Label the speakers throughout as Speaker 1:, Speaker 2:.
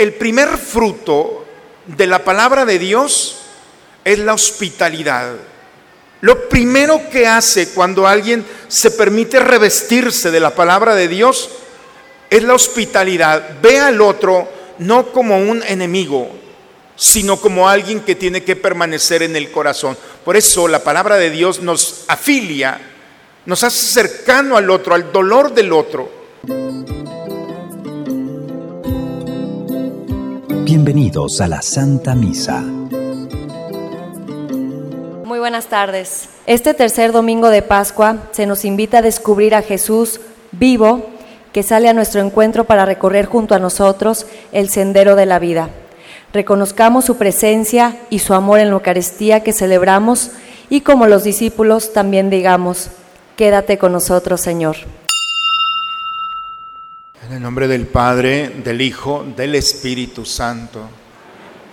Speaker 1: el primer fruto de la palabra de Dios es la hospitalidad. Lo primero que hace cuando alguien se permite revestirse de la palabra de Dios es la hospitalidad. Ve al otro no como un enemigo, sino como alguien que tiene que permanecer en el corazón. Por eso la palabra de Dios nos afilia, nos hace cercano al otro, al dolor del otro.
Speaker 2: Bienvenidos a la Santa Misa.
Speaker 3: Muy buenas tardes. Este tercer domingo de Pascua se nos invita a descubrir a Jesús vivo que sale a nuestro encuentro para recorrer junto a nosotros el sendero de la vida. Reconozcamos su presencia y su amor en la Eucaristía que celebramos y como los discípulos también digamos, quédate con nosotros, Señor.
Speaker 1: En el nombre del Padre, del Hijo, del Espíritu Santo,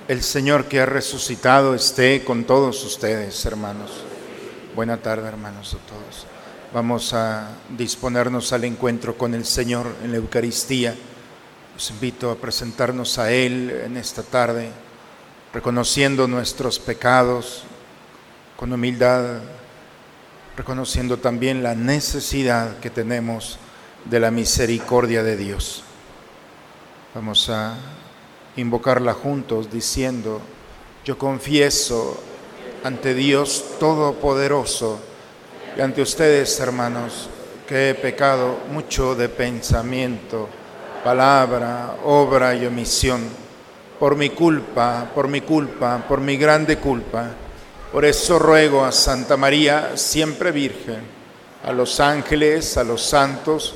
Speaker 1: el Señor que ha resucitado esté con todos ustedes, hermanos. Buena tarde, hermanos, a todos. Vamos a disponernos al encuentro con el Señor en la Eucaristía. Los invito a presentarnos a Él en esta tarde, reconociendo nuestros pecados con humildad, reconociendo también la necesidad que tenemos de la misericordia de Dios. Vamos a invocarla juntos diciendo, yo confieso ante Dios Todopoderoso y ante ustedes, hermanos, que he pecado mucho de pensamiento, palabra, obra y omisión, por mi culpa, por mi culpa, por mi grande culpa. Por eso ruego a Santa María, siempre Virgen, a los ángeles, a los santos,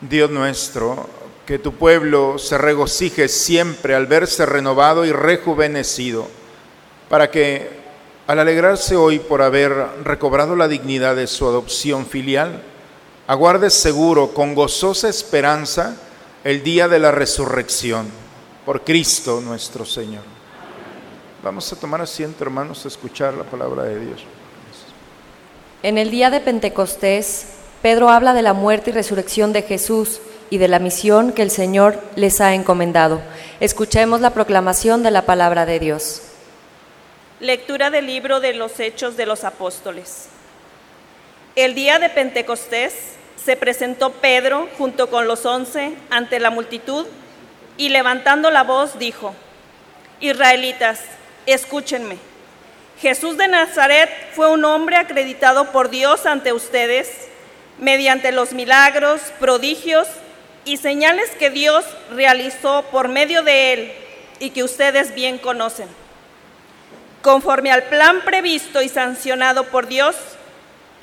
Speaker 1: Dios nuestro, que tu pueblo se regocije siempre al verse renovado y rejuvenecido, para que al alegrarse hoy por haber recobrado la dignidad de su adopción filial, aguarde seguro con gozosa esperanza el día de la resurrección, por Cristo nuestro Señor. Vamos a tomar asiento, hermanos, a escuchar la palabra de Dios.
Speaker 3: En el día de Pentecostés, Pedro habla de la muerte y resurrección de Jesús y de la misión que el Señor les ha encomendado. Escuchemos la proclamación de la palabra de Dios.
Speaker 4: Lectura del libro de los Hechos de los Apóstoles. El día de Pentecostés se presentó Pedro junto con los once ante la multitud y levantando la voz dijo, Israelitas, escúchenme. Jesús de Nazaret fue un hombre acreditado por Dios ante ustedes mediante los milagros, prodigios y señales que Dios realizó por medio de él y que ustedes bien conocen. Conforme al plan previsto y sancionado por Dios,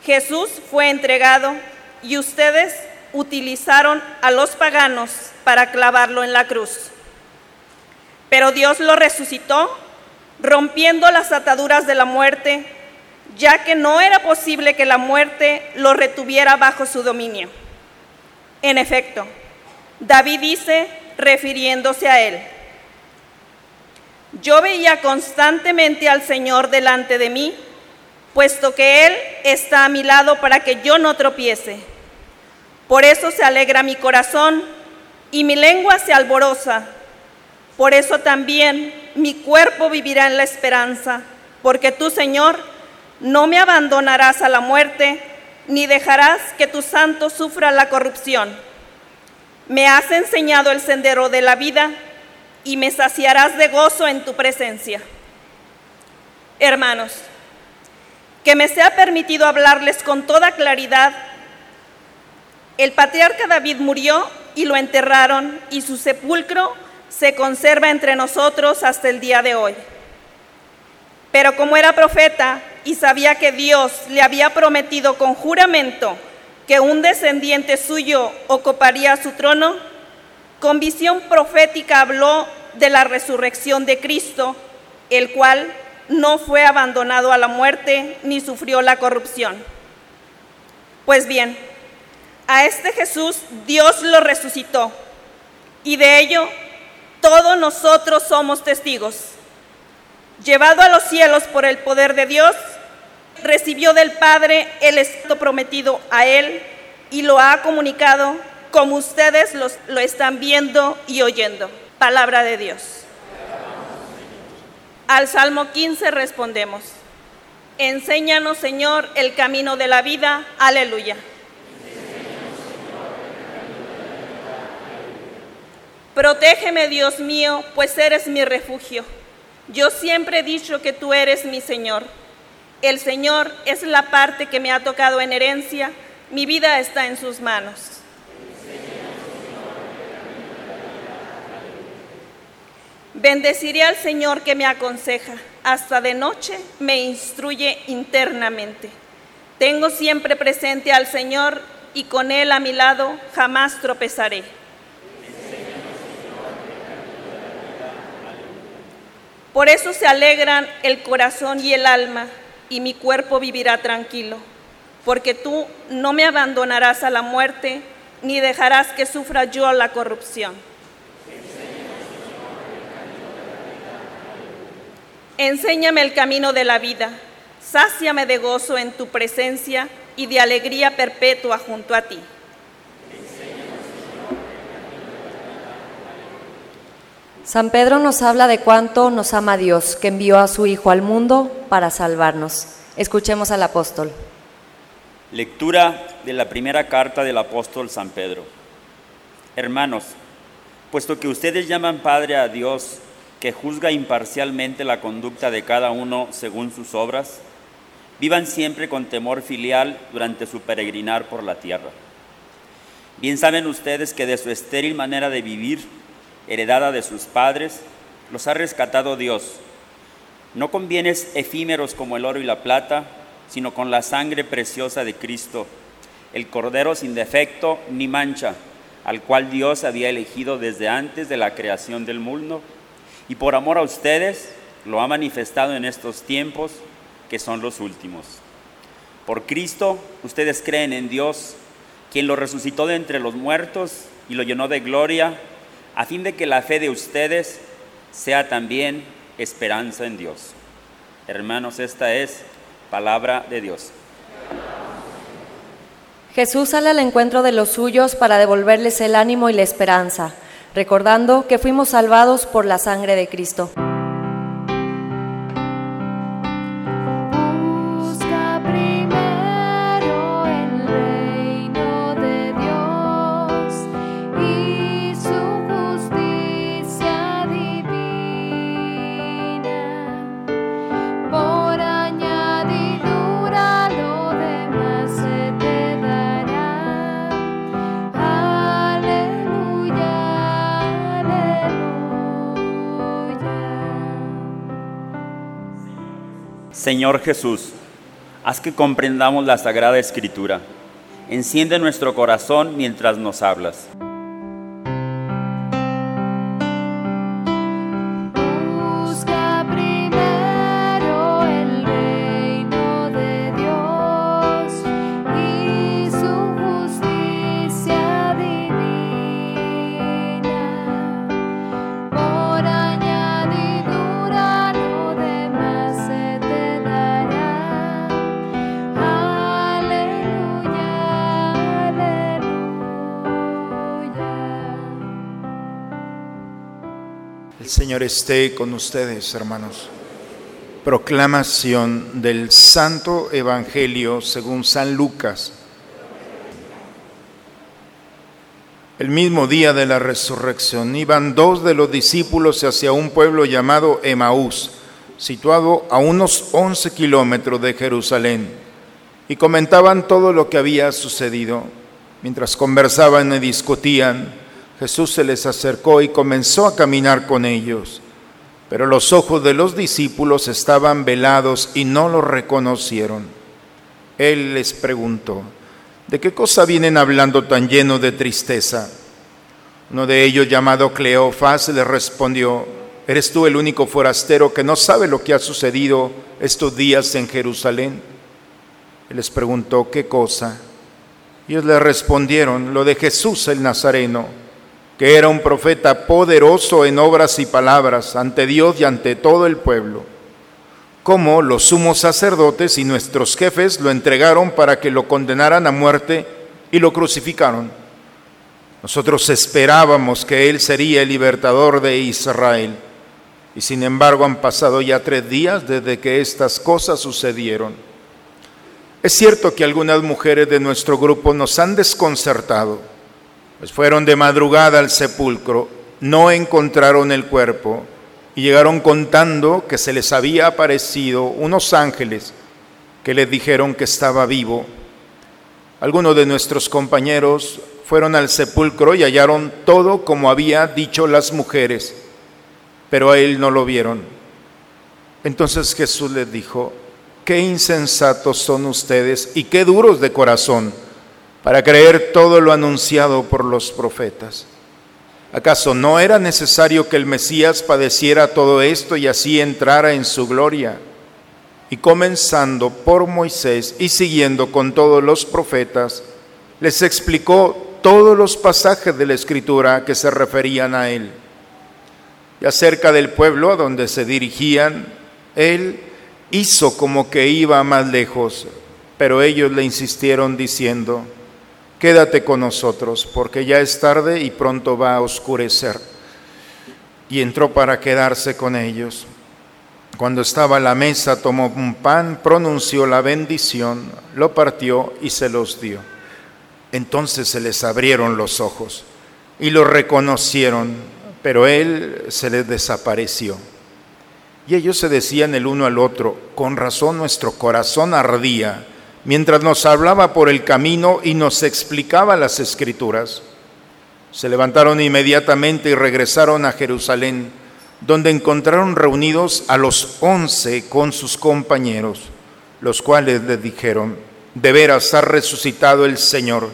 Speaker 4: Jesús fue entregado y ustedes utilizaron a los paganos para clavarlo en la cruz. Pero Dios lo resucitó, rompiendo las ataduras de la muerte, ya que no era posible que la muerte lo retuviera bajo su dominio. En efecto, David dice, refiriéndose a él, yo veía constantemente al Señor delante de mí, puesto que Él está a mi lado para que yo no tropiece. Por eso se alegra mi corazón y mi lengua se alboroza. Por eso también mi cuerpo vivirá en la esperanza, porque tú, Señor, no me abandonarás a la muerte, ni dejarás que tu santo sufra la corrupción. Me has enseñado el sendero de la vida y me saciarás de gozo en tu presencia. Hermanos, que me sea permitido hablarles con toda claridad. El patriarca David murió y lo enterraron y su sepulcro se conserva entre nosotros hasta el día de hoy. Pero como era profeta y sabía que Dios le había prometido con juramento que un descendiente suyo ocuparía su trono, con visión profética habló de la resurrección de Cristo, el cual no fue abandonado a la muerte ni sufrió la corrupción. Pues bien, a este Jesús Dios lo resucitó y de ello todos nosotros somos testigos. Llevado a los cielos por el poder de Dios, recibió del Padre el Espíritu prometido a él y lo ha comunicado como ustedes lo están viendo y oyendo. Palabra de Dios. Al Salmo 15 respondemos, Enséñanos Señor el camino de la vida. Aleluya. Protégeme, Dios mío, pues eres mi refugio. Yo siempre he dicho que tú eres mi Señor. El Señor es la parte que me ha tocado en herencia. Mi vida está en sus manos. Bendeciré al Señor que me aconseja. Hasta de noche me instruye internamente. Tengo siempre presente al Señor y con Él a mi lado jamás tropezaré. Por eso se alegran el corazón y el alma, y mi cuerpo vivirá tranquilo, porque tú no me abandonarás a la muerte, ni dejarás que sufra yo la corrupción. Enséñame el camino de la vida, sáciame de gozo en tu presencia y de alegría perpetua junto a ti.
Speaker 3: San Pedro nos habla de cuánto nos ama Dios, que envió a su Hijo al mundo para salvarnos. Escuchemos al apóstol.
Speaker 5: Lectura de la primera carta del apóstol San Pedro. Hermanos, puesto que ustedes llaman Padre a Dios, que juzga imparcialmente la conducta de cada uno según sus obras, vivan siempre con temor filial durante su peregrinar por la tierra. Bien saben ustedes que de su estéril manera de vivir, heredada de sus padres, los ha rescatado Dios, no con bienes efímeros como el oro y la plata, sino con la sangre preciosa de Cristo, el Cordero sin defecto ni mancha, al cual Dios había elegido desde antes de la creación del mundo, y por amor a ustedes lo ha manifestado en estos tiempos que son los últimos. Por Cristo ustedes creen en Dios, quien lo resucitó de entre los muertos y lo llenó de gloria a fin de que la fe de ustedes sea también esperanza en Dios. Hermanos, esta es palabra de Dios.
Speaker 3: Jesús sale al encuentro de los suyos para devolverles el ánimo y la esperanza, recordando que fuimos salvados por la sangre de Cristo.
Speaker 5: Señor Jesús, haz que comprendamos la Sagrada Escritura. Enciende nuestro corazón mientras nos hablas.
Speaker 1: Señor esté con ustedes, hermanos. Proclamación del Santo Evangelio según San Lucas. El mismo día de la resurrección iban dos de los discípulos hacia un pueblo llamado Emaús, situado a unos 11 kilómetros de Jerusalén, y comentaban todo lo que había sucedido. Mientras conversaban y discutían, Jesús se les acercó y comenzó a caminar con ellos. Pero los ojos de los discípulos estaban velados y no lo reconocieron. Él les preguntó, ¿de qué cosa vienen hablando tan lleno de tristeza? Uno de ellos, llamado Cleofás, le respondió, ¿eres tú el único forastero que no sabe lo que ha sucedido estos días en Jerusalén? Él les preguntó, ¿qué cosa? Ellos le respondieron, lo de Jesús el Nazareno que era un profeta poderoso en obras y palabras ante Dios y ante todo el pueblo. Como los sumos sacerdotes y nuestros jefes lo entregaron para que lo condenaran a muerte y lo crucificaron. Nosotros esperábamos que Él sería el libertador de Israel. Y sin embargo han pasado ya tres días desde que estas cosas sucedieron. Es cierto que algunas mujeres de nuestro grupo nos han desconcertado pues fueron de madrugada al sepulcro, no encontraron el cuerpo y llegaron contando que se les había aparecido unos ángeles que les dijeron que estaba vivo. Algunos de nuestros compañeros fueron al sepulcro y hallaron todo como había dicho las mujeres, pero a él no lo vieron. Entonces Jesús les dijo, qué insensatos son ustedes y qué duros de corazón para creer todo lo anunciado por los profetas. ¿Acaso no era necesario que el Mesías padeciera todo esto y así entrara en su gloria? Y comenzando por Moisés y siguiendo con todos los profetas, les explicó todos los pasajes de la Escritura que se referían a él. Y acerca del pueblo a donde se dirigían, él hizo como que iba más lejos, pero ellos le insistieron diciendo, quédate con nosotros, porque ya es tarde y pronto va a oscurecer. Y entró para quedarse con ellos. Cuando estaba a la mesa, tomó un pan, pronunció la bendición, lo partió y se los dio. Entonces se les abrieron los ojos y lo reconocieron, pero él se les desapareció. Y ellos se decían el uno al otro, con razón nuestro corazón ardía mientras nos hablaba por el camino y nos explicaba las escrituras. Se levantaron inmediatamente y regresaron a Jerusalén, donde encontraron reunidos a los once con sus compañeros, los cuales les dijeron, de veras ha resucitado el Señor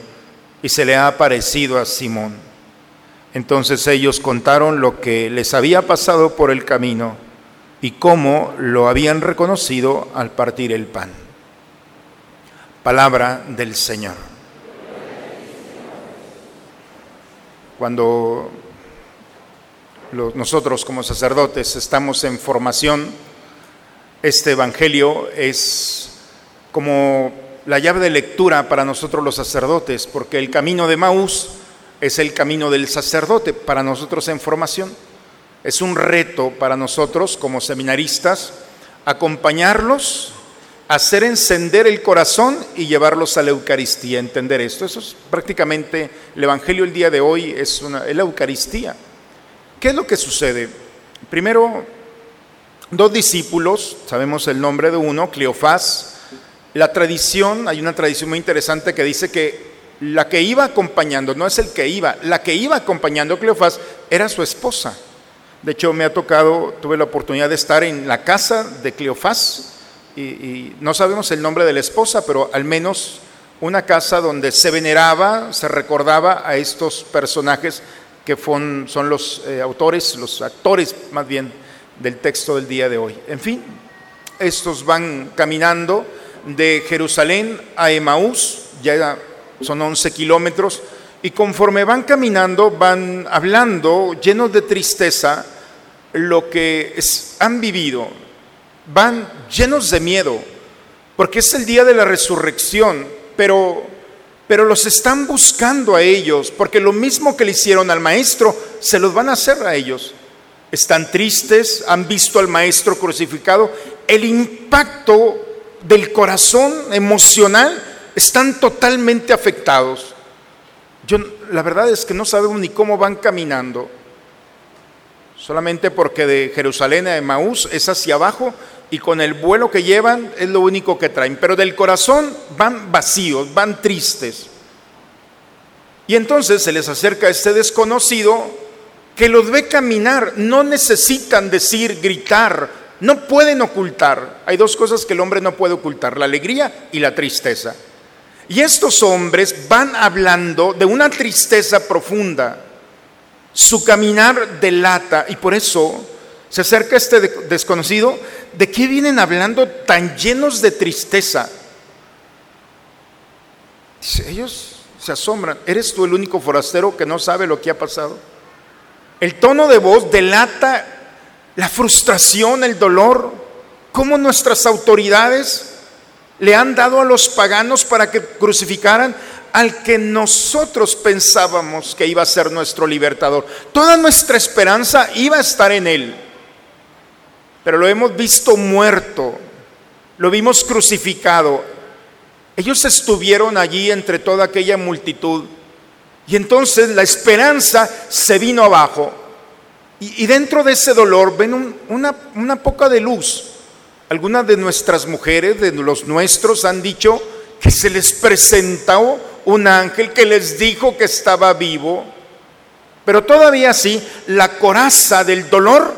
Speaker 1: y se le ha aparecido a Simón. Entonces ellos contaron lo que les había pasado por el camino y cómo lo habían reconocido al partir el pan. Palabra del Señor. Cuando nosotros como sacerdotes estamos en formación, este Evangelio es como la llave de lectura para nosotros los sacerdotes, porque el camino de Maús es el camino del sacerdote para nosotros en formación. Es un reto para nosotros como seminaristas acompañarlos hacer encender el corazón y llevarlos a la Eucaristía, entender esto. Eso es prácticamente el Evangelio el día de hoy, es, una, la Eucaristía. ¿Qué es lo que sucede? Primero, dos discípulos, sabemos el nombre de uno, Cleofás. La tradición, hay una tradición muy interesante que dice que la que iba acompañando, no es el que iba, la que iba acompañando a Cleofás era su esposa. De hecho, me ha tocado, tuve la oportunidad de estar en la casa de Cleofás, y, no sabemos el nombre de la esposa, pero al menos una casa donde se veneraba, se recordaba a estos personajes que son los eh, autores, los actores más bien del texto del día de hoy. En fin, estos van caminando de Jerusalén a Emaús, ya son 11 kilómetros, y conforme van caminando van hablando llenos de tristeza lo que han vivido, van llenos de miedo, porque es el día de la resurrección, pero, pero los están buscando a ellos, porque lo mismo que le hicieron al maestro, se los van a hacer a ellos. Están tristes, han visto al maestro crucificado, el impacto del corazón emocional, están totalmente afectados. Yo, la verdad es que no sabemos ni cómo van caminando, solamente porque de Jerusalén a Emaús es hacia abajo y con el vuelo que llevan es lo único que traen, pero del corazón van vacíos, van tristes. Y entonces se les acerca este desconocido que los ve caminar, no necesitan decir, gritar, no pueden ocultar. Hay dos cosas que el hombre no puede ocultar, la alegría y la tristeza. Y estos hombres van hablando de una tristeza profunda. Su caminar delata y por eso se acerca este de- desconocido. ¿De qué vienen hablando tan llenos de tristeza? Ellos se asombran. ¿Eres tú el único forastero que no sabe lo que ha pasado? El tono de voz delata la frustración, el dolor, cómo nuestras autoridades le han dado a los paganos para que crucificaran al que nosotros pensábamos que iba a ser nuestro libertador. Toda nuestra esperanza iba a estar en él, pero lo hemos visto muerto, lo vimos crucificado. Ellos estuvieron allí entre toda aquella multitud y entonces la esperanza se vino abajo. Y, dentro de ese dolor ven un- una, una poca de luz. Algunas de nuestras mujeres, de los nuestros, han dicho que se les presentó un ángel que les dijo que estaba vivo. Pero todavía así, la coraza del dolor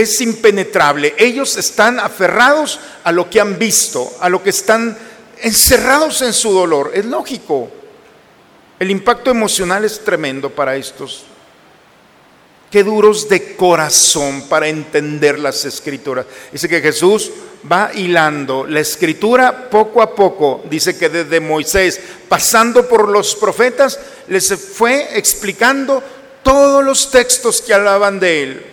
Speaker 1: es impenetrable. Ellos están aferrados a lo que han visto, a lo que están encerrados en su dolor. Es lógico. El impacto emocional es tremendo para estos. Qué duros de corazón para entender las escrituras. Dice que Jesús va hilando la escritura poco a poco. Dice que desde Moisés, pasando por los profetas, les fue explicando todos los textos que hablaban de él.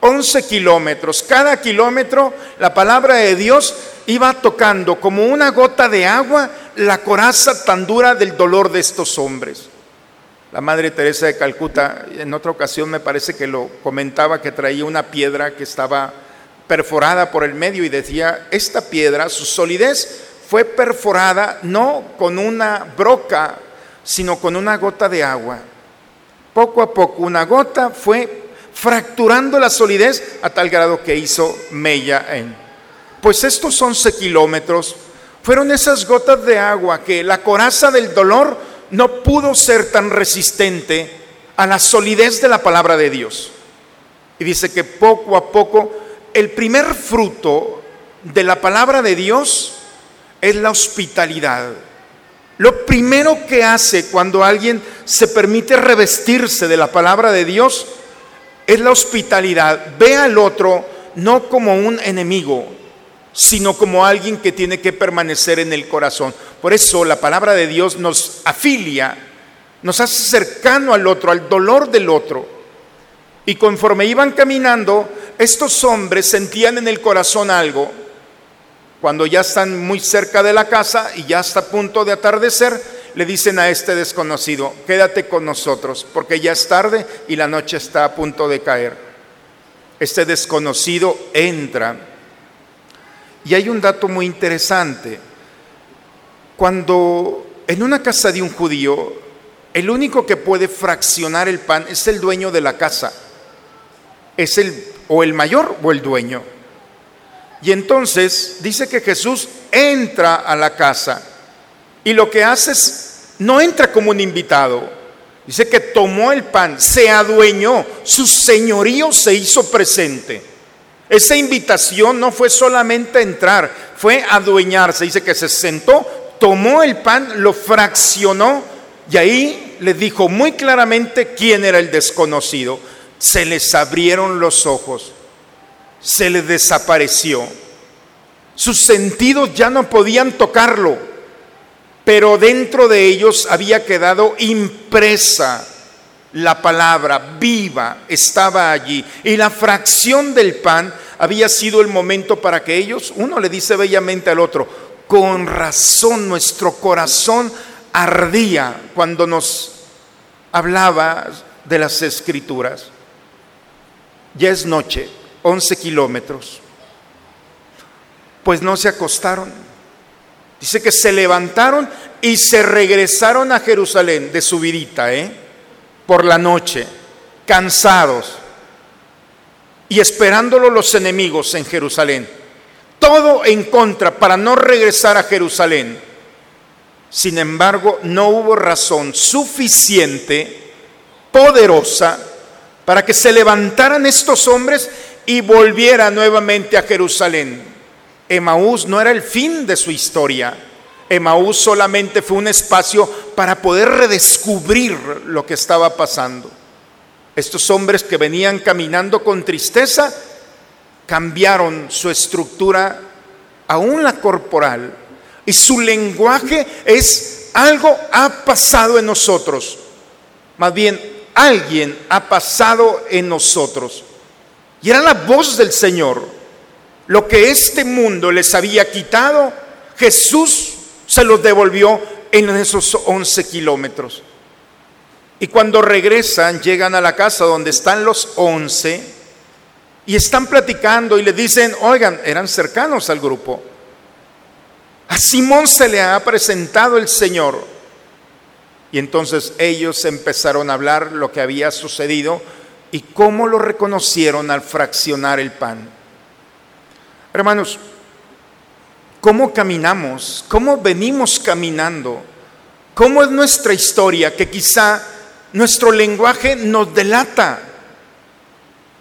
Speaker 1: 11 kilómetros. Cada kilómetro la palabra de Dios iba tocando como una gota de agua la coraza tan dura del dolor de estos hombres. La Madre Teresa de Calcuta, en otra ocasión me parece que lo comentaba, que traía una piedra que estaba perforada por el medio y decía, esta piedra, su solidez fue perforada no con una broca, sino con una gota de agua. Poco a poco una gota fue fracturando la solidez a tal grado que hizo mella en. Pues estos 11 kilómetros fueron esas gotas de agua que la coraza del dolor no pudo ser tan resistente a la solidez de la palabra de Dios. Y dice que poco a poco el primer fruto de la palabra de Dios es la hospitalidad. Lo primero que hace cuando alguien se permite revestirse de la palabra de Dios es la hospitalidad. Ve al otro no como un enemigo, sino como alguien que tiene que permanecer en el corazón. Por eso la palabra de Dios nos afilia, nos hace cercano al otro, al dolor del otro. Y conforme iban caminando, estos hombres sentían en el corazón algo. Cuando ya están muy cerca de la casa y ya está a punto de atardecer, le dicen a este desconocido, quédate con nosotros, porque ya es tarde y la noche está a punto de caer. Este desconocido entra. Y hay un dato muy interesante. Cuando en una casa de un judío, el único que puede fraccionar el pan es el dueño de la casa. Es el o el mayor o el dueño. Y entonces dice que Jesús entra a la casa y lo que hace es, no entra como un invitado, dice que tomó el pan, se adueñó, su señorío se hizo presente. Esa invitación no fue solamente entrar, fue adueñarse. Dice que se sentó, tomó el pan, lo fraccionó y ahí le dijo muy claramente quién era el desconocido. Se les abrieron los ojos, se les desapareció. Sus sentidos ya no podían tocarlo, pero dentro de ellos había quedado impresa la palabra viva estaba allí y la fracción del pan había sido el momento para que ellos, uno le dice bellamente al otro, con razón nuestro corazón ardía cuando nos hablaba de las escrituras. Ya es noche, 11 kilómetros. Pues no se acostaron. Dice que se levantaron y se regresaron a Jerusalén de subidita, ¿eh? por la noche, cansados y esperándolo los enemigos en Jerusalén. Todo en contra para no regresar a Jerusalén. Sin embargo, no hubo razón suficiente, poderosa, para que se levantaran estos hombres y volvieran nuevamente a Jerusalén. Emaús no era el fin de su historia. Emaús solamente fue un espacio para poder redescubrir lo que estaba pasando. Estos hombres que venían caminando con tristeza cambiaron su estructura, aún la corporal, y su lenguaje es algo ha pasado en nosotros. Más bien, alguien ha pasado en nosotros. Y era la voz del Señor. Lo que este mundo les había quitado, Jesús se los devolvió en esos 11 kilómetros. Y cuando regresan, llegan a la casa donde están los 11 y están platicando y le dicen, oigan, eran cercanos al grupo. A Simón se le ha presentado el Señor. Y entonces ellos empezaron a hablar lo que había sucedido y cómo lo reconocieron al fraccionar el pan. Hermanos, cómo caminamos, cómo venimos caminando, cómo es nuestra historia, que quizá nuestro lenguaje nos delata.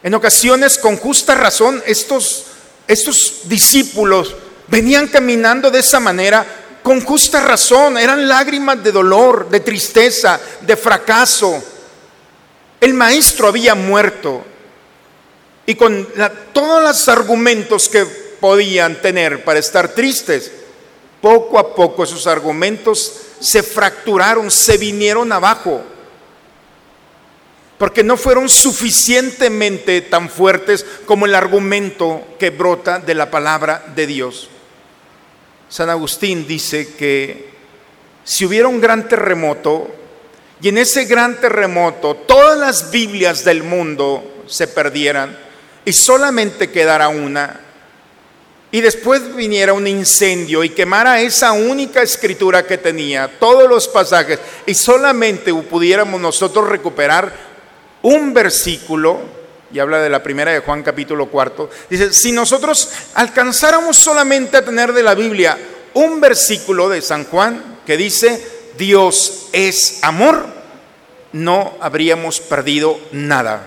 Speaker 1: En ocasiones, con justa razón, estos, estos discípulos venían caminando de esa manera con justa razón, eran lágrimas de dolor, de tristeza, de fracaso. El maestro había muerto y con todos los argumentos que podían tener para estar tristes, poco a poco esos argumentos se fracturaron, se vinieron abajo, porque no fueron suficientemente tan fuertes como el argumento que brota de la palabra de Dios. San Agustín dice que si hubiera un gran terremoto y en ese gran terremoto todas las Biblias del mundo se perdieran y solamente quedara una, y después viniera un incendio y quemara esa única escritura que tenía, todos los pasajes, y solamente pudiéramos nosotros recuperar un versículo, y habla de la primera de Juan capítulo cuarto, dice, si nosotros alcanzáramos solamente a tener de la Biblia un versículo de San Juan que dice, Dios es amor, no habríamos perdido nada.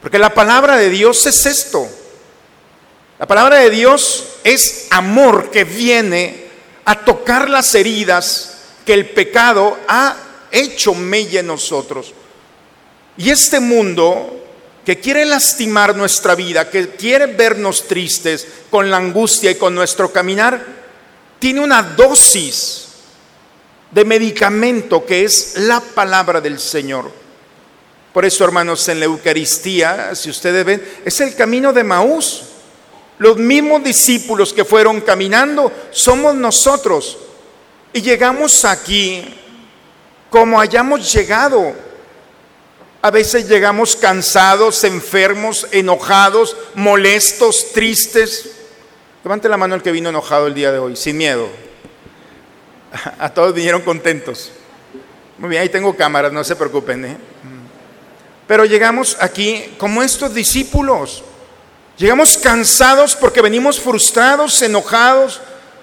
Speaker 1: Porque la palabra de Dios es esto. La palabra de Dios es amor que viene a tocar las heridas que el pecado ha hecho mella en nosotros. Y este mundo que quiere lastimar nuestra vida, que quiere vernos tristes con la angustia y con nuestro caminar, tiene una dosis de medicamento que es la palabra del Señor. Por eso, hermanos, en la Eucaristía, si ustedes ven, es el camino de Maús. Los mismos discípulos que fueron caminando somos nosotros. Y llegamos aquí como hayamos llegado. A veces llegamos cansados, enfermos, enojados, molestos, tristes. Levante la mano el que vino enojado el día de hoy, sin miedo. A todos vinieron contentos. Muy bien, ahí tengo cámaras, no se preocupen. ¿eh? Pero llegamos aquí como estos discípulos. Llegamos cansados porque venimos frustrados, enojados,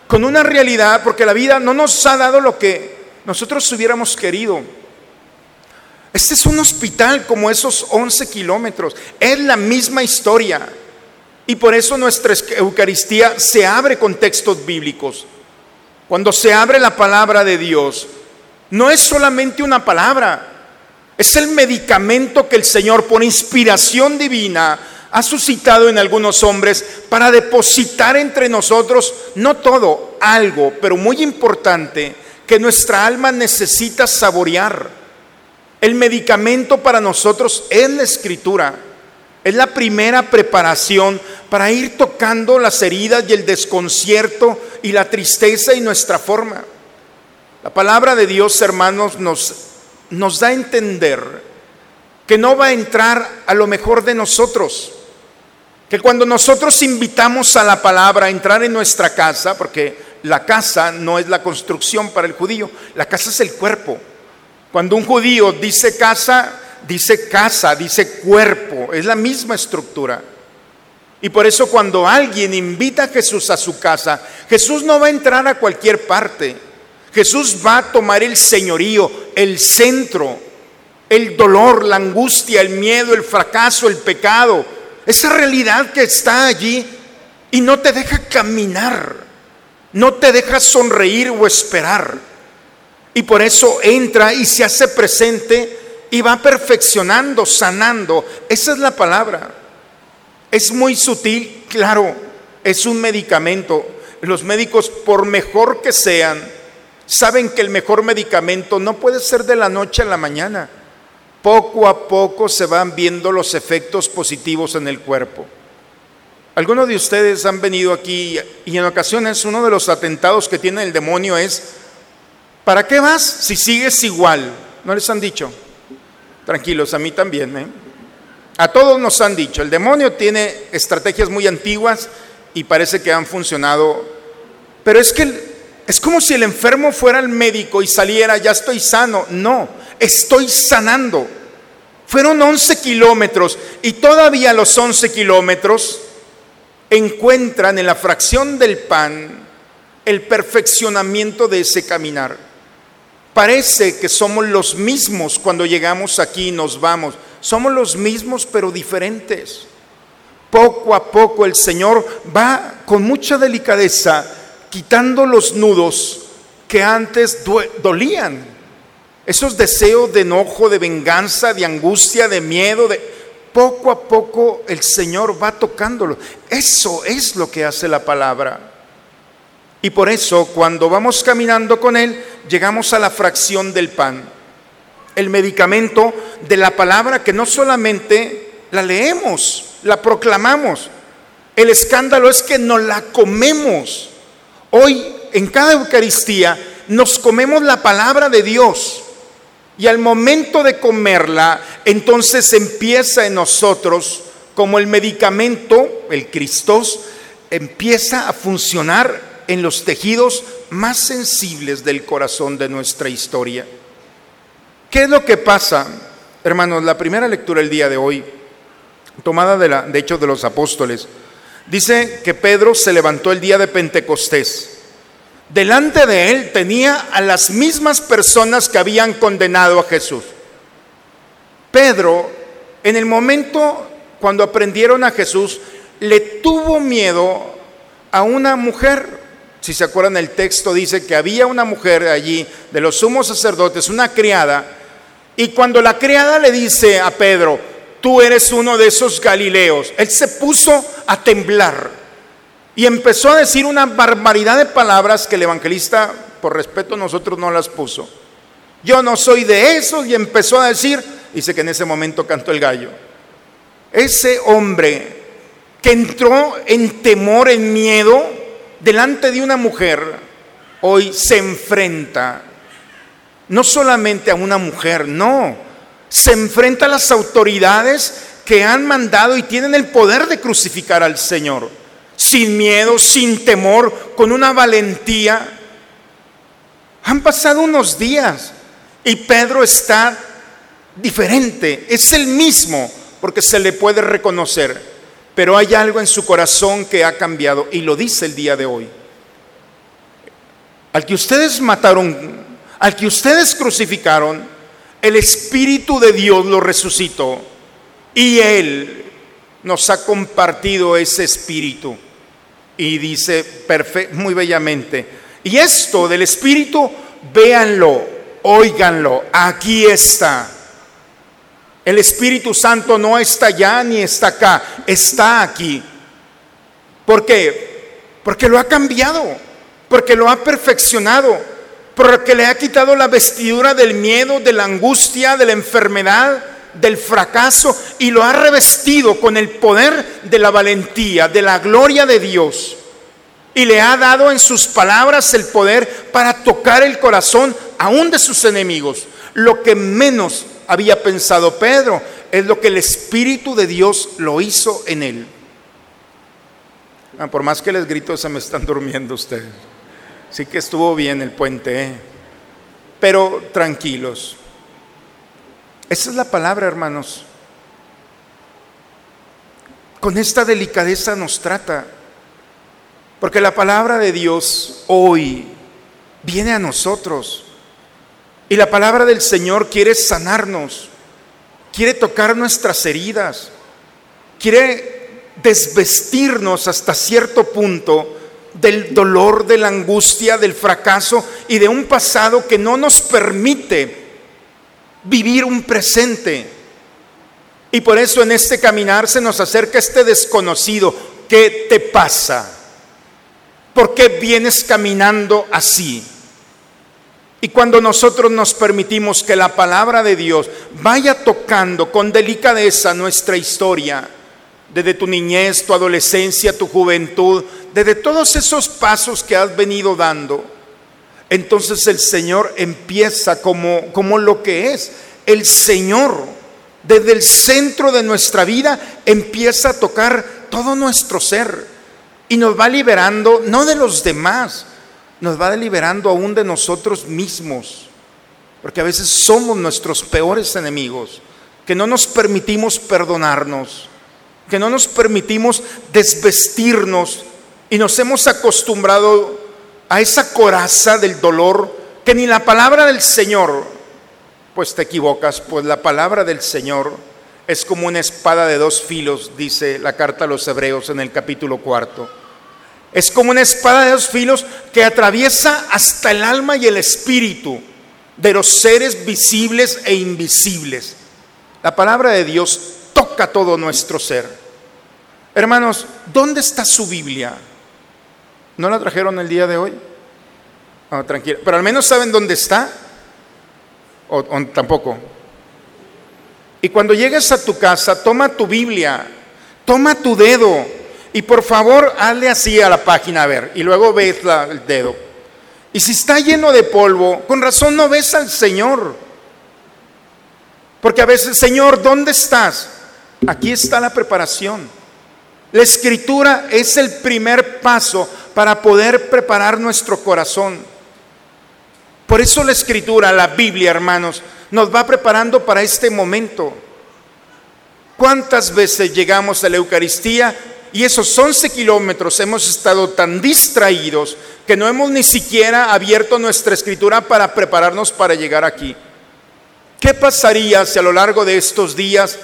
Speaker 1: con una realidad, porque la vida no nos ha dado lo que nosotros hubiéramos querido. Este es un hospital como esos 11 kilómetros. Es la misma historia. Y por eso nuestra Eucaristía se abre con textos bíblicos. Cuando se abre la palabra de Dios, no es solamente una palabra, es el medicamento que el Señor, por inspiración divina, ha suscitado en algunos hombres para depositar entre nosotros, no todo, algo, pero muy importante, que nuestra alma necesita saborear. El medicamento para nosotros es la escritura. Es la primera preparación para ir tocando las heridas y el desconcierto y la tristeza y nuestra forma. La palabra de Dios, hermanos, nos, nos da a entender que no va a entrar a lo mejor de nosotros. Que cuando nosotros invitamos a la palabra a entrar en nuestra casa, porque la casa no es la construcción para el judío, la casa es el cuerpo. Cuando un judío dice casa, dice casa, dice cuerpo, es la misma estructura. Y por eso cuando alguien invita a Jesús a su casa, Jesús no va a entrar a cualquier parte. Jesús va a tomar el señorío, el centro, el dolor, la angustia, el miedo, el fracaso, el pecado, esa realidad que está allí y no te deja caminar, no te deja sonreír o esperar. Y por eso entra y se hace presente y va perfeccionando, sanando. Esa es la palabra. Es muy sutil, claro, es un medicamento. Los médicos, por mejor que sean, saben que el mejor medicamento no puede ser de la noche a la mañana. Poco a poco se van viendo los efectos positivos en el cuerpo. Algunos de ustedes han venido aquí y en ocasiones uno de los atentados que tiene el demonio es, ¿para qué vas si sigues igual? ¿No les han dicho? Tranquilos, a mí también. ¿eh? A todos nos han dicho, el demonio tiene estrategias muy antiguas y parece que han funcionado, pero es que es como si el enfermo fuera el médico y saliera, ya estoy sano. No, estoy sanando. Fueron 11 kilómetros y todavía los 11 kilómetros encuentran en la fracción del pan el perfeccionamiento de ese caminar. Parece que somos los mismos cuando llegamos aquí y nos vamos. Somos los mismos pero diferentes. Poco a poco el Señor va con mucha delicadeza quitando los nudos que antes dolían. Esos deseos de enojo, de venganza, de angustia, de miedo, de poco a poco el Señor va tocándolo. Eso es lo que hace la palabra. Y por eso cuando vamos caminando con Él, llegamos a la fracción del pan, el medicamento de la palabra que no solamente la leemos, la proclamamos, el escándalo es que no la comemos. Hoy en cada Eucaristía nos comemos la palabra de Dios. Y al momento de comerla, entonces empieza en nosotros como el medicamento, el Cristos, empieza a funcionar en los tejidos más sensibles del corazón de nuestra historia. ¿Qué es lo que pasa? Hermanos, la primera lectura del día de hoy, tomada de, la, de de los Apóstoles, dice que Pedro se levantó el día de Pentecostés. Delante de él tenía a las mismas personas que habían condenado a Jesús. Pedro, en el momento cuando aprendieron a Jesús, le tuvo miedo a una mujer si se acuerdan, el texto dice que había una mujer allí de los sumos sacerdotes, una criada, y cuando la criada le dice a Pedro, tú eres uno de esos Galileos, él se puso a temblar y empezó a decir una barbaridad de palabras que el evangelista, por respeto a nosotros, no las puso. Yo no soy de esos y empezó a decir, dice que en ese momento cantó el gallo. Ese hombre que entró en temor, en miedo, delante de una mujer hoy se enfrenta no solamente a una mujer, no, se enfrenta a las autoridades que han mandado y tienen el poder de crucificar al Señor, sin miedo, sin temor, con una valentía. Han pasado unos días y Pedro está diferente, es el mismo, porque se le puede reconocer pero hay algo en su corazón que ha cambiado y lo dice el día de hoy. Al que ustedes mataron, al que ustedes crucificaron, el Espíritu de Dios lo resucitó y Él nos ha compartido ese espíritu. Y dice muy bellamente, y esto del espíritu, véanlo, óiganlo, aquí está. El Espíritu Santo no está allá ni está acá, está aquí. ¿Por qué? Porque lo ha cambiado, porque lo ha perfeccionado, porque le ha quitado la vestidura del miedo, de la angustia, de la enfermedad, del fracaso y lo ha revestido con el poder de la valentía, de la gloria de Dios. Y le ha dado en sus palabras el poder para tocar el corazón aún de sus enemigos. Lo que menos había pensado Pedro es lo que el Espíritu de Dios lo hizo en él. Ah, por más que les grito, se me están durmiendo ustedes. Sí que estuvo bien el puente, ¿eh? pero tranquilos. Esa es la palabra, hermanos. Con esta delicadeza nos trata. Porque la palabra de Dios hoy viene a nosotros. Y la palabra del Señor quiere sanarnos. Quiere tocar nuestras heridas. Quiere desvestirnos hasta cierto punto del dolor, de la angustia, del fracaso y de un pasado que no nos permite vivir un presente. Y por eso en este caminar se nos acerca este desconocido. ¿Qué te pasa? ¿Por qué vienes caminando así? Y cuando nosotros nos permitimos que la palabra de Dios vaya tocando con delicadeza nuestra historia, desde tu niñez, tu adolescencia, tu juventud, desde todos esos pasos que has venido dando, entonces el Señor empieza como, como lo que es. El Señor, desde el centro de nuestra vida, empieza a tocar todo nuestro ser y nos va liberando, no de los demás, nos va liberando aún de nosotros mismos, porque a veces somos nuestros peores enemigos, que no nos permitimos perdonarnos, que no nos permitimos desvestirnos y nos hemos acostumbrado a esa coraza del dolor que ni la palabra del Señor, pues te equivocas, pues la palabra del Señor es como una espada de dos filos, dice la carta a los hebreos en el capítulo cuarto. Es como una espada de dos filos que atraviesa hasta el alma y el espíritu de los seres visibles e invisibles. La palabra de Dios toca todo nuestro ser. Hermanos, ¿dónde está su Biblia? ¿No la trajeron el día de hoy? Oh, tranquilo. Pero al menos saben dónde está. O, tampoco. Y cuando llegues a tu casa, toma tu Biblia, toma tu dedo y por favor hazle así a la página a ver y luego ves el dedo. Y si está lleno de polvo, con razón no ves al Señor. Porque a veces, Señor, ¿dónde estás? Aquí está la preparación. La escritura es el primer paso para poder preparar nuestro corazón. Por eso la escritura, la Biblia, hermanos, nos va preparando para este momento. ¿Cuántas veces llegamos a la Eucaristía y esos 11 kilómetros hemos estado tan distraídos que no hemos ni siquiera abierto nuestra escritura para prepararnos para llegar aquí? ¿Qué pasaría si a lo largo de estos días,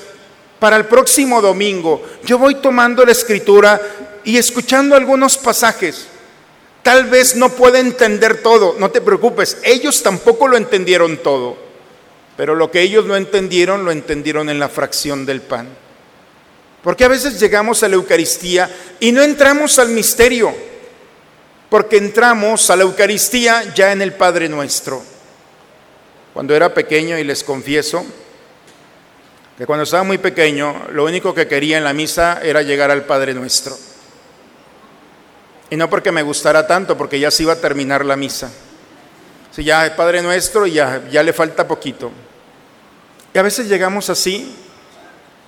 Speaker 1: para el próximo domingo, yo voy tomando la escritura y escuchando algunos pasajes? Tal vez no pueda entender todo, no te preocupes, ellos tampoco lo entendieron todo, pero lo que ellos no entendieron lo entendieron en la fracción del pan. Porque a veces llegamos a la Eucaristía y no entramos al misterio, porque entramos a la Eucaristía ya en el Padre nuestro. Cuando era pequeño, y les confieso, que cuando estaba muy pequeño, lo único que quería en la misa era llegar al Padre nuestro. Y no porque me gustara tanto, porque ya se iba a terminar la misa. Si ya el Padre nuestro, ya le falta poquito. Y a veces llegamos así.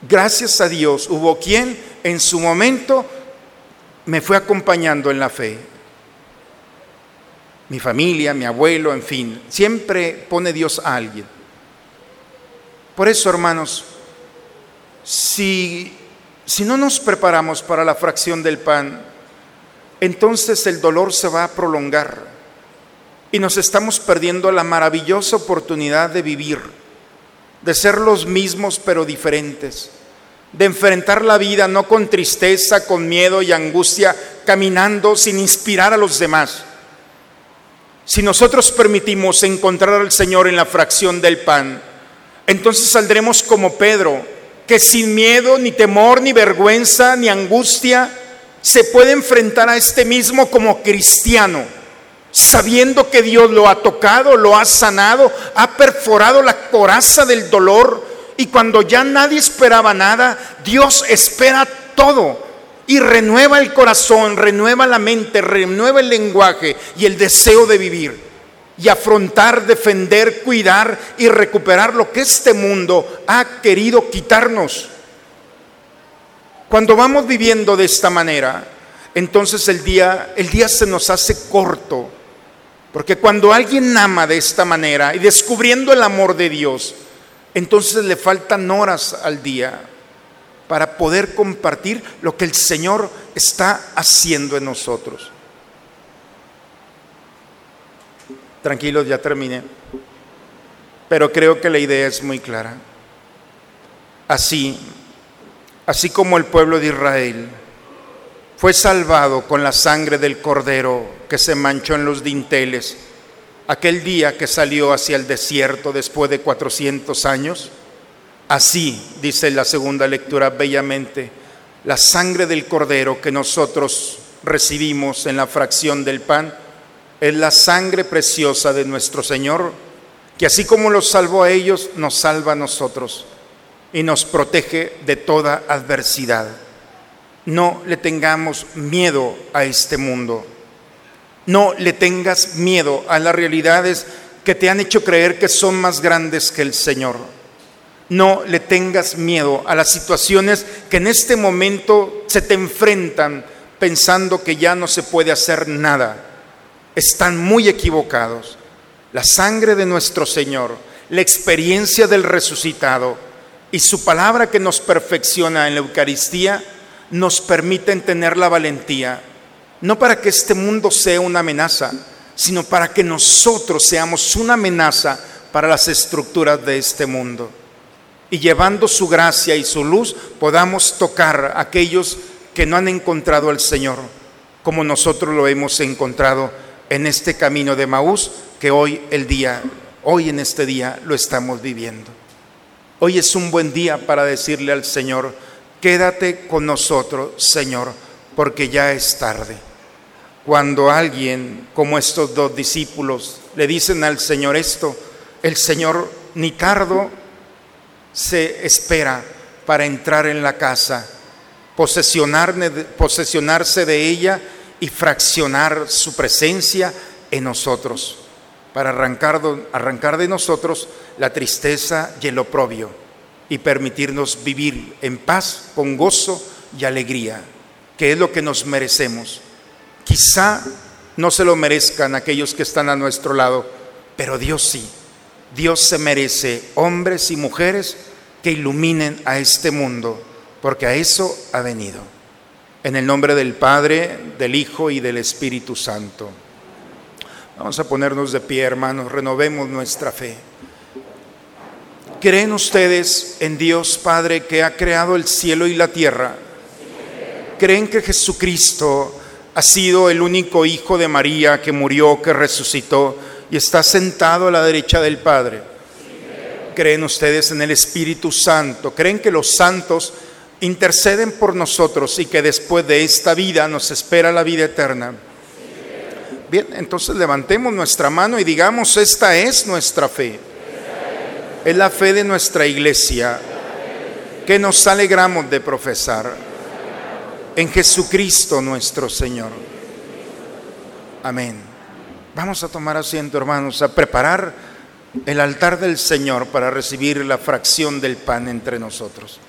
Speaker 1: Gracias a Dios hubo quien en su momento me fue acompañando en la fe. Mi familia, mi abuelo, en fin. Siempre pone Dios a alguien. Por eso, hermanos, si, si no nos preparamos para la fracción del pan, entonces el dolor se va a prolongar y nos estamos perdiendo la maravillosa oportunidad de vivir, de ser los mismos pero diferentes, de enfrentar la vida no con tristeza, con miedo y angustia, caminando sin inspirar a los demás. Si nosotros permitimos encontrar al Señor en la fracción del pan, entonces saldremos como Pedro, que sin miedo, ni temor, ni vergüenza, ni angustia, se puede enfrentar a este mismo como cristiano, sabiendo que Dios lo ha tocado, lo ha sanado, ha perforado la coraza del dolor y cuando ya nadie esperaba nada, Dios espera todo y renueva el corazón, renueva la mente, renueva el lenguaje y el deseo de vivir y afrontar, defender, cuidar y recuperar lo que este mundo ha querido quitarnos. Cuando vamos viviendo de esta manera, entonces el día el día se nos hace corto. Porque cuando alguien ama de esta manera y descubriendo el amor de Dios, entonces le faltan horas al día para poder compartir lo que el Señor está haciendo en nosotros. Tranquilos, ya terminé. Pero creo que la idea es muy clara. Así, así como el pueblo de Israel fue salvado con la sangre del cordero que se manchó en los dinteles, aquel día que salió hacia el desierto después de 400 años, así, dice la segunda lectura bellamente, la sangre del cordero que nosotros recibimos en la fracción del pan, es la sangre preciosa de nuestro Señor, que así como los salvó a ellos, nos salva a nosotros y nos protege de toda adversidad. No le tengamos miedo a este mundo. No le tengas miedo a las realidades que te han hecho creer que son más grandes que el Señor. No le tengas miedo a las situaciones que en este momento se te enfrentan pensando que ya no se puede hacer nada están muy equivocados. La sangre de nuestro Señor, la experiencia del resucitado y su palabra que nos perfecciona en la Eucaristía nos permiten tener la valentía, no para que este mundo sea una amenaza, sino para que nosotros seamos una amenaza para las estructuras de este mundo. Y llevando su gracia y su luz podamos tocar a aquellos que no han encontrado al Señor, como nosotros lo hemos encontrado en este camino de Maús que hoy el día, hoy en este día lo estamos viviendo. Hoy es un buen día para decirle al Señor, quédate con nosotros, Señor, porque ya es tarde. Cuando alguien, como estos dos discípulos, le dicen al Señor esto, el Señor ni tardo se espera para entrar en la casa, posesionarse de ella y fraccionar su presencia en nosotros, para arrancar, arrancar de nosotros la tristeza y el oprobio y permitirnos vivir en paz, con gozo y alegría, que es lo que nos merecemos. Quizá no se lo merezcan aquellos que están a nuestro lado, pero Dios sí. Dios se merece hombres y mujeres que iluminen a este mundo, porque a eso ha venido. En el nombre del Padre, del Hijo y del Espíritu Santo. Vamos a ponernos de pie, hermanos, renovemos nuestra fe. ¿Creen ustedes en Dios Padre que ha creado el cielo y la tierra? ¿Creen que Jesucristo ha sido el único Hijo de María que murió, que resucitó y está sentado a la derecha del Padre? ¿Creen ustedes en el Espíritu Santo? ¿Creen que los santos interceden por nosotros y que después de esta vida nos espera la vida eterna. Bien, entonces levantemos nuestra mano y digamos, esta es nuestra fe. Es la fe de nuestra iglesia que nos alegramos de profesar en Jesucristo nuestro Señor. Amén. Vamos a tomar asiento, hermanos, a preparar el altar del Señor para recibir la fracción del pan entre nosotros.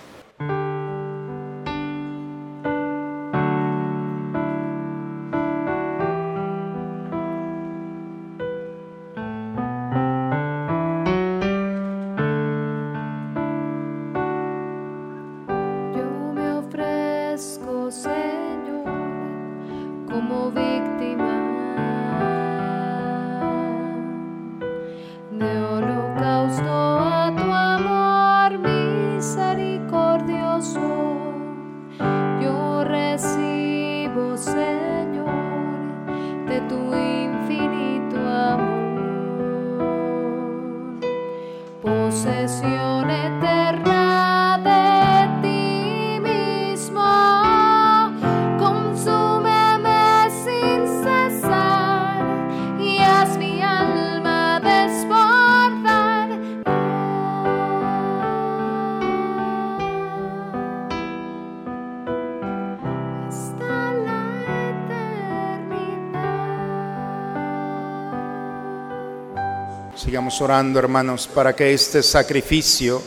Speaker 1: Sigamos orando, hermanos, para que este sacrificio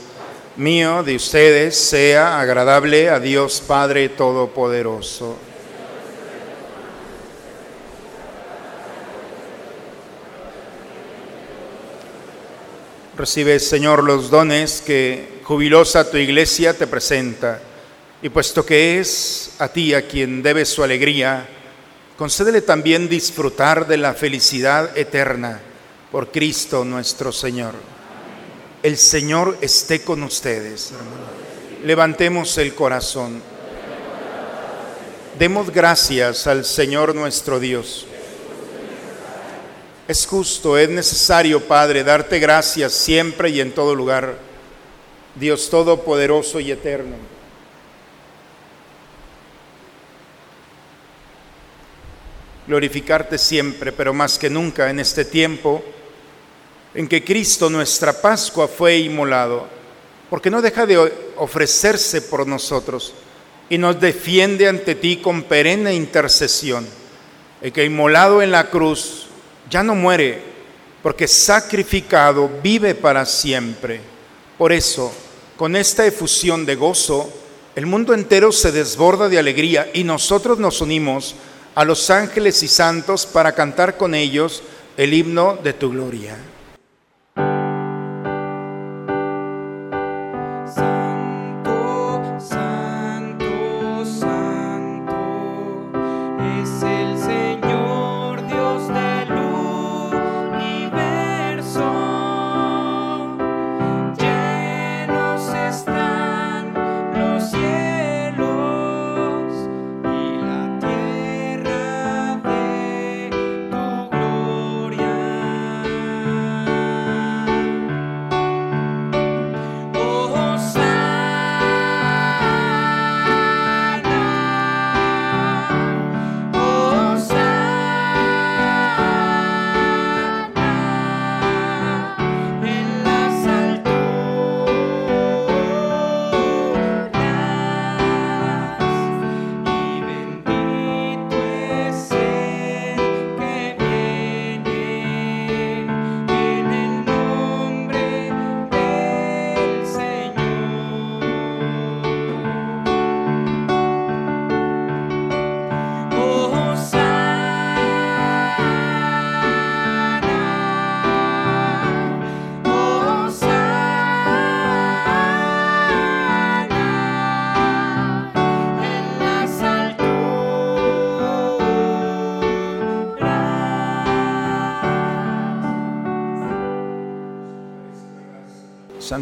Speaker 1: mío de ustedes sea agradable a Dios Padre Todopoderoso. Recibe, Señor, los dones que jubilosa tu iglesia te presenta. Y puesto que es a ti a quien debe su alegría, concédele también disfrutar de la felicidad eterna por Cristo nuestro Señor. El Señor esté con ustedes. Levantemos el corazón. Demos gracias al Señor nuestro Dios. Es justo, es necesario, Padre, darte gracias siempre y en todo lugar, Dios Todopoderoso y Eterno. Glorificarte siempre, pero más que nunca en este tiempo en que Cristo, nuestra Pascua, fue inmolado, porque no deja de ofrecerse por nosotros y nos defiende ante ti con perenne intercesión. El que inmolado en la cruz ya no muere, porque sacrificado vive para siempre. Por eso, con esta efusión de gozo, el mundo entero se desborda de alegría y nosotros nos unimos a los ángeles y santos para cantar con ellos el himno de tu gloria.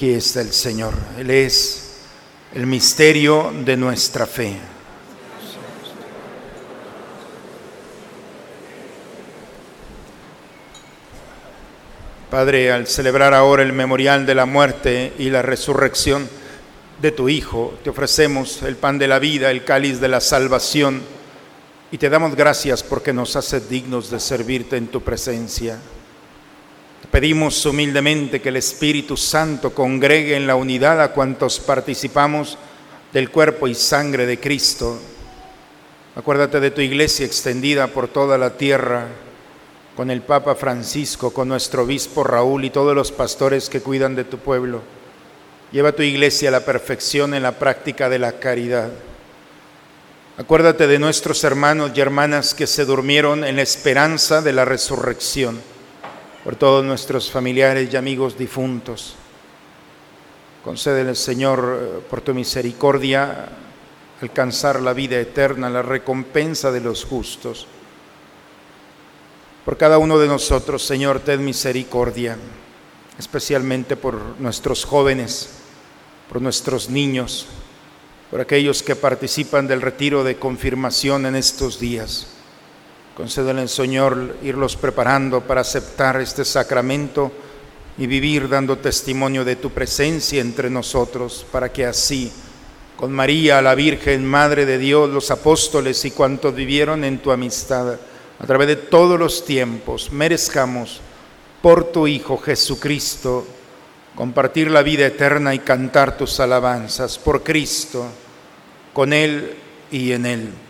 Speaker 1: Aquí está el Señor. Él es el misterio de nuestra fe. Padre, al celebrar ahora el memorial de la muerte y la resurrección de tu Hijo, te ofrecemos el pan de la vida, el cáliz de la salvación, y te damos gracias porque nos hace dignos de servirte en tu presencia. Pedimos humildemente que el Espíritu Santo congregue en la unidad a cuantos participamos del cuerpo y sangre de Cristo. Acuérdate de tu iglesia extendida por toda la tierra, con el Papa Francisco, con nuestro obispo Raúl y todos los pastores que cuidan de tu pueblo. Lleva tu iglesia a la perfección en la práctica de la caridad. Acuérdate de nuestros hermanos y hermanas que se durmieron en la esperanza de la resurrección, por todos nuestros familiares y amigos difuntos. Concédele, Señor, eh, por tu misericordia, alcanzar la vida eterna, la recompensa de los justos. Por cada uno de nosotros, Señor, ten misericordia, especialmente por nuestros jóvenes, por nuestros niños, por aquellos que participan del retiro de confirmación en estos días. Concédele, Señor, irlos preparando para aceptar este sacramento y vivir dando testimonio de tu presencia entre nosotros, para que así, con María, la Virgen, Madre de Dios, los apóstoles y cuantos vivieron en tu amistad, a través de todos los tiempos, merezcamos por tu Hijo Jesucristo compartir la vida eterna y cantar tus alabanzas por Cristo, con Él y en Él.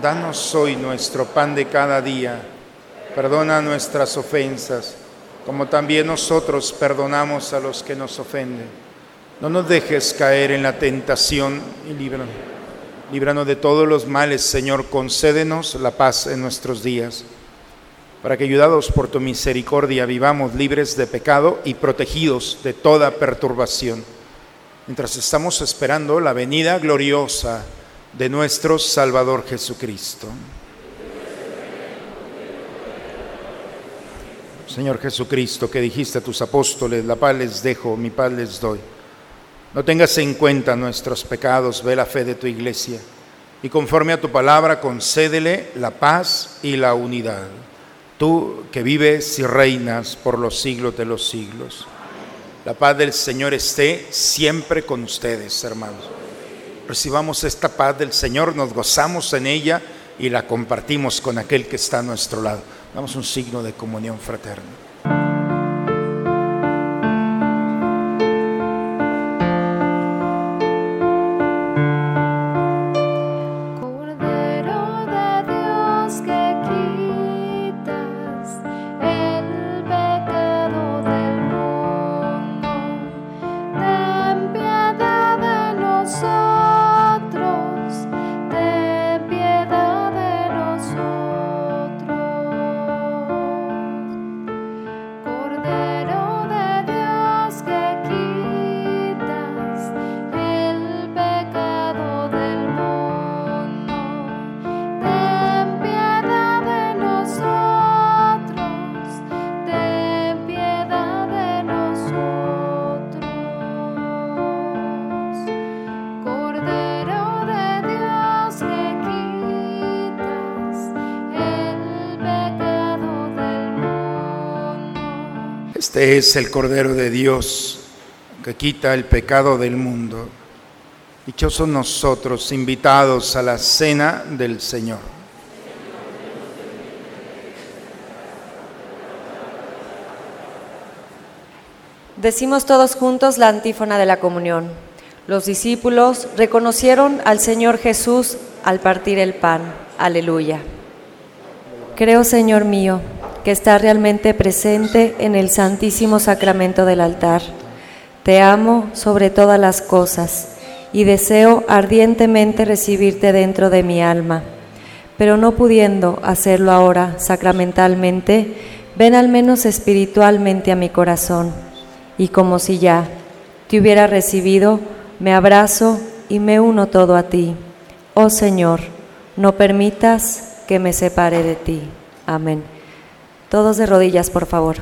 Speaker 1: Danos hoy nuestro pan de cada día. Perdona nuestras ofensas, como también nosotros perdonamos a los que nos ofenden. No nos dejes caer en la tentación y líbranos. Líbranos de todos los males, Señor. Concédenos la paz en nuestros días, para que, ayudados por tu misericordia, vivamos libres de pecado y protegidos de toda perturbación, mientras estamos esperando la venida gloriosa de nuestro Salvador Jesucristo. Señor Jesucristo, que dijiste a tus apóstoles, la paz les dejo, mi paz les doy. No tengas en cuenta nuestros pecados, ve la fe de tu iglesia y conforme a tu palabra concédele la paz y la unidad. Tú que vives y reinas por los siglos de los siglos. La paz del Señor esté siempre con ustedes, hermanos. Recibamos esta paz del Señor, nos gozamos en ella y la compartimos con aquel que está a nuestro lado. Damos un signo de comunión fraterna. Es el Cordero de Dios que quita el pecado del mundo. Dichosos nosotros invitados a la cena del Señor.
Speaker 3: Decimos todos juntos la antífona de la comunión. Los discípulos reconocieron al Señor Jesús al partir el pan. Aleluya. Creo, Señor mío, que está realmente presente en el santísimo sacramento del altar. Te amo sobre todas las cosas y deseo ardientemente recibirte dentro de mi alma. Pero no pudiendo hacerlo ahora sacramentalmente, ven al menos espiritualmente a mi corazón y como si ya
Speaker 6: te hubiera recibido, me abrazo y me uno todo a ti. Oh Señor, no permitas que me separe de ti. Amén. Todos de rodillas, por favor.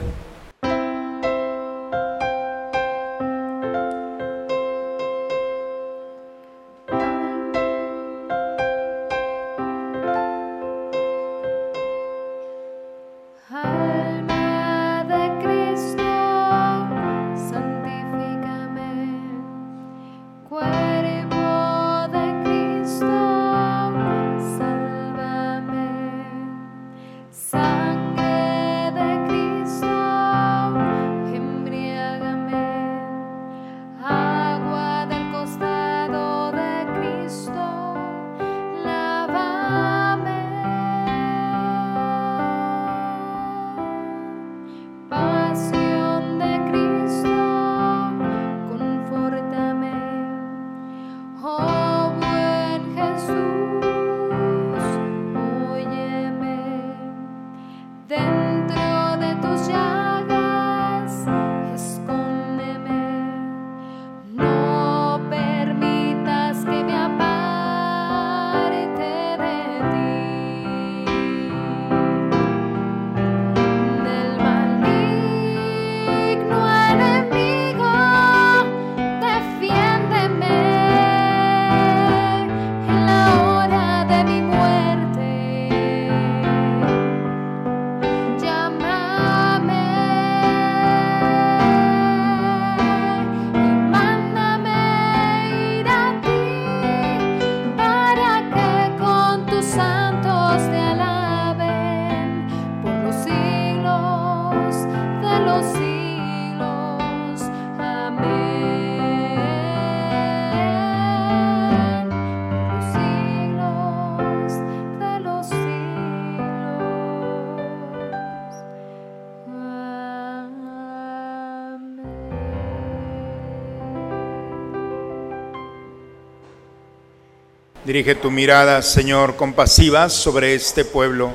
Speaker 1: Dirige tu mirada, Señor, compasiva sobre este pueblo,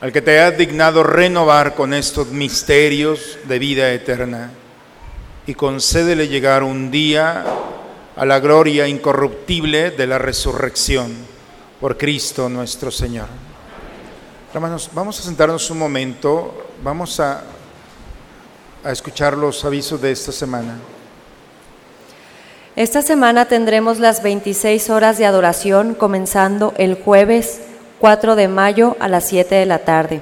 Speaker 1: al que te has dignado renovar con estos misterios de vida eterna, y concédele llegar un día a la gloria incorruptible de la resurrección por Cristo nuestro Señor. Hermanos, vamos a sentarnos un momento, vamos a, a escuchar los avisos de esta semana.
Speaker 6: Esta semana tendremos las 26 horas de adoración comenzando el jueves 4 de mayo a las 7 de la tarde.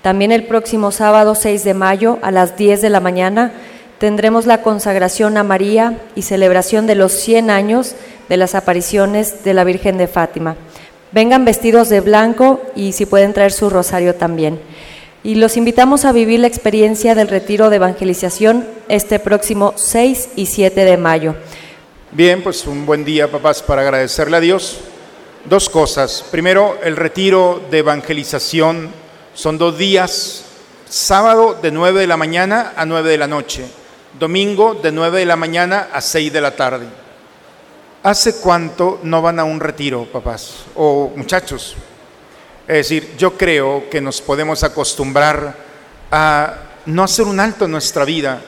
Speaker 6: También el próximo sábado 6 de mayo a las 10 de la mañana tendremos la consagración a María y celebración de los 100 años de las apariciones de la Virgen de Fátima. Vengan vestidos de blanco y si pueden traer su rosario también. Y los invitamos a vivir la experiencia del retiro de evangelización este próximo 6 y 7 de mayo.
Speaker 1: Bien, pues un buen día, papás, para agradecerle a Dios. Dos cosas. Primero, el retiro de evangelización son dos días. Sábado de 9 de la mañana a 9 de la noche. Domingo de 9 de la mañana a 6 de la tarde. ¿Hace cuánto no van a un retiro, papás? O muchachos. Es decir, yo creo que nos podemos acostumbrar a no hacer un alto en nuestra vida.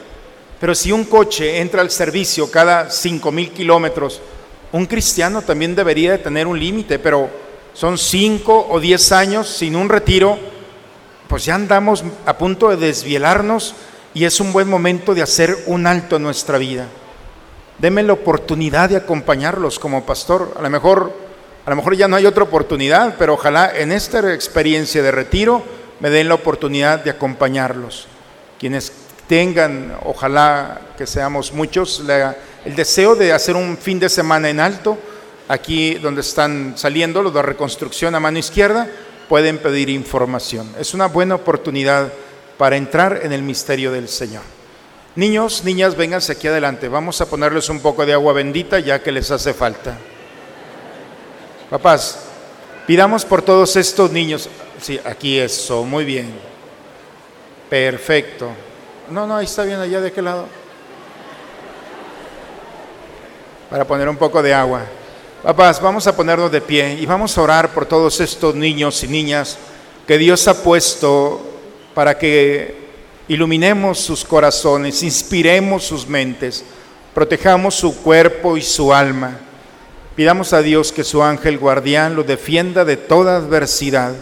Speaker 1: Pero si un coche entra al servicio cada 5 mil kilómetros, un cristiano también debería de tener un límite, pero son 5 o 10 años sin un retiro, pues ya andamos a punto de desvielarnos y es un buen momento de hacer un alto en nuestra vida. Deme la oportunidad de acompañarlos como pastor. A lo mejor, a lo mejor ya no hay otra oportunidad, pero ojalá en esta experiencia de retiro me den la oportunidad de acompañarlos. Quienes tengan, ojalá que seamos muchos, el deseo de hacer un fin de semana en alto, aquí donde están saliendo los de reconstrucción a mano izquierda, pueden pedir información. Es una buena oportunidad para entrar en el misterio del Señor. Niños, niñas, vénganse aquí adelante. Vamos a ponerles un poco de agua bendita ya que les hace falta. Papás, pidamos por todos estos niños. Sí, aquí eso, muy bien. Perfecto. No, no, ahí está bien, allá de qué lado. Para poner un poco de agua. Papás, vamos a ponernos de pie y vamos a orar por todos estos niños y niñas que Dios ha puesto para que iluminemos sus corazones, inspiremos sus mentes. Protejamos su cuerpo y su alma. Pidamos a Dios que su ángel guardián lo defienda de toda adversidad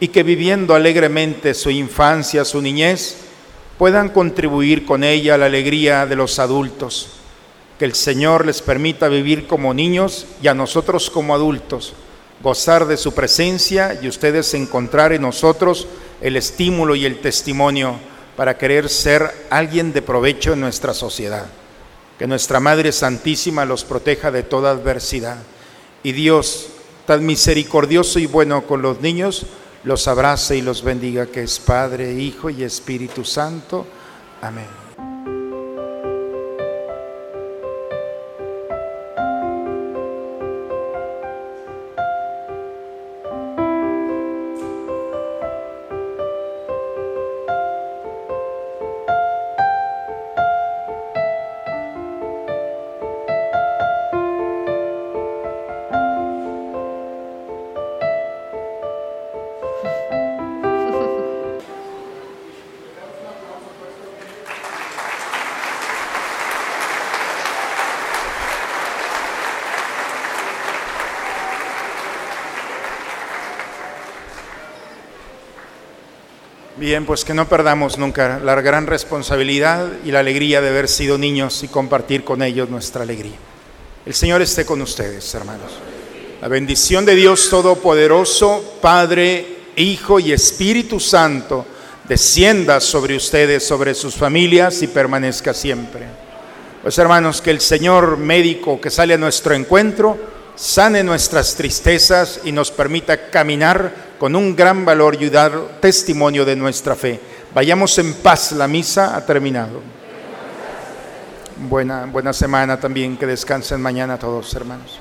Speaker 1: y que viviendo alegremente su infancia, su niñez, puedan contribuir con ella a la alegría de los adultos. Que el Señor les permita vivir como niños y a nosotros como adultos, gozar de su presencia y ustedes encontrar en nosotros el estímulo y el testimonio para querer ser alguien de provecho en nuestra sociedad. Que nuestra Madre Santísima los proteja de toda adversidad. Y Dios, tan misericordioso y bueno con los niños, los abrace y los bendiga, que es Padre, Hijo y Espíritu Santo. Amén. Pues que no perdamos nunca la gran responsabilidad y la alegría de haber sido niños y compartir con ellos nuestra alegría. El Señor esté con ustedes, hermanos. La bendición de Dios Todopoderoso, Padre, Hijo y Espíritu Santo, descienda sobre ustedes, sobre sus familias y permanezca siempre. Pues hermanos, que el Señor médico que sale a nuestro encuentro sane nuestras tristezas y nos permita caminar con un gran valor y dar testimonio de nuestra fe. Vayamos en paz, la misa ha terminado. Buena, buena semana también, que descansen mañana todos, hermanos.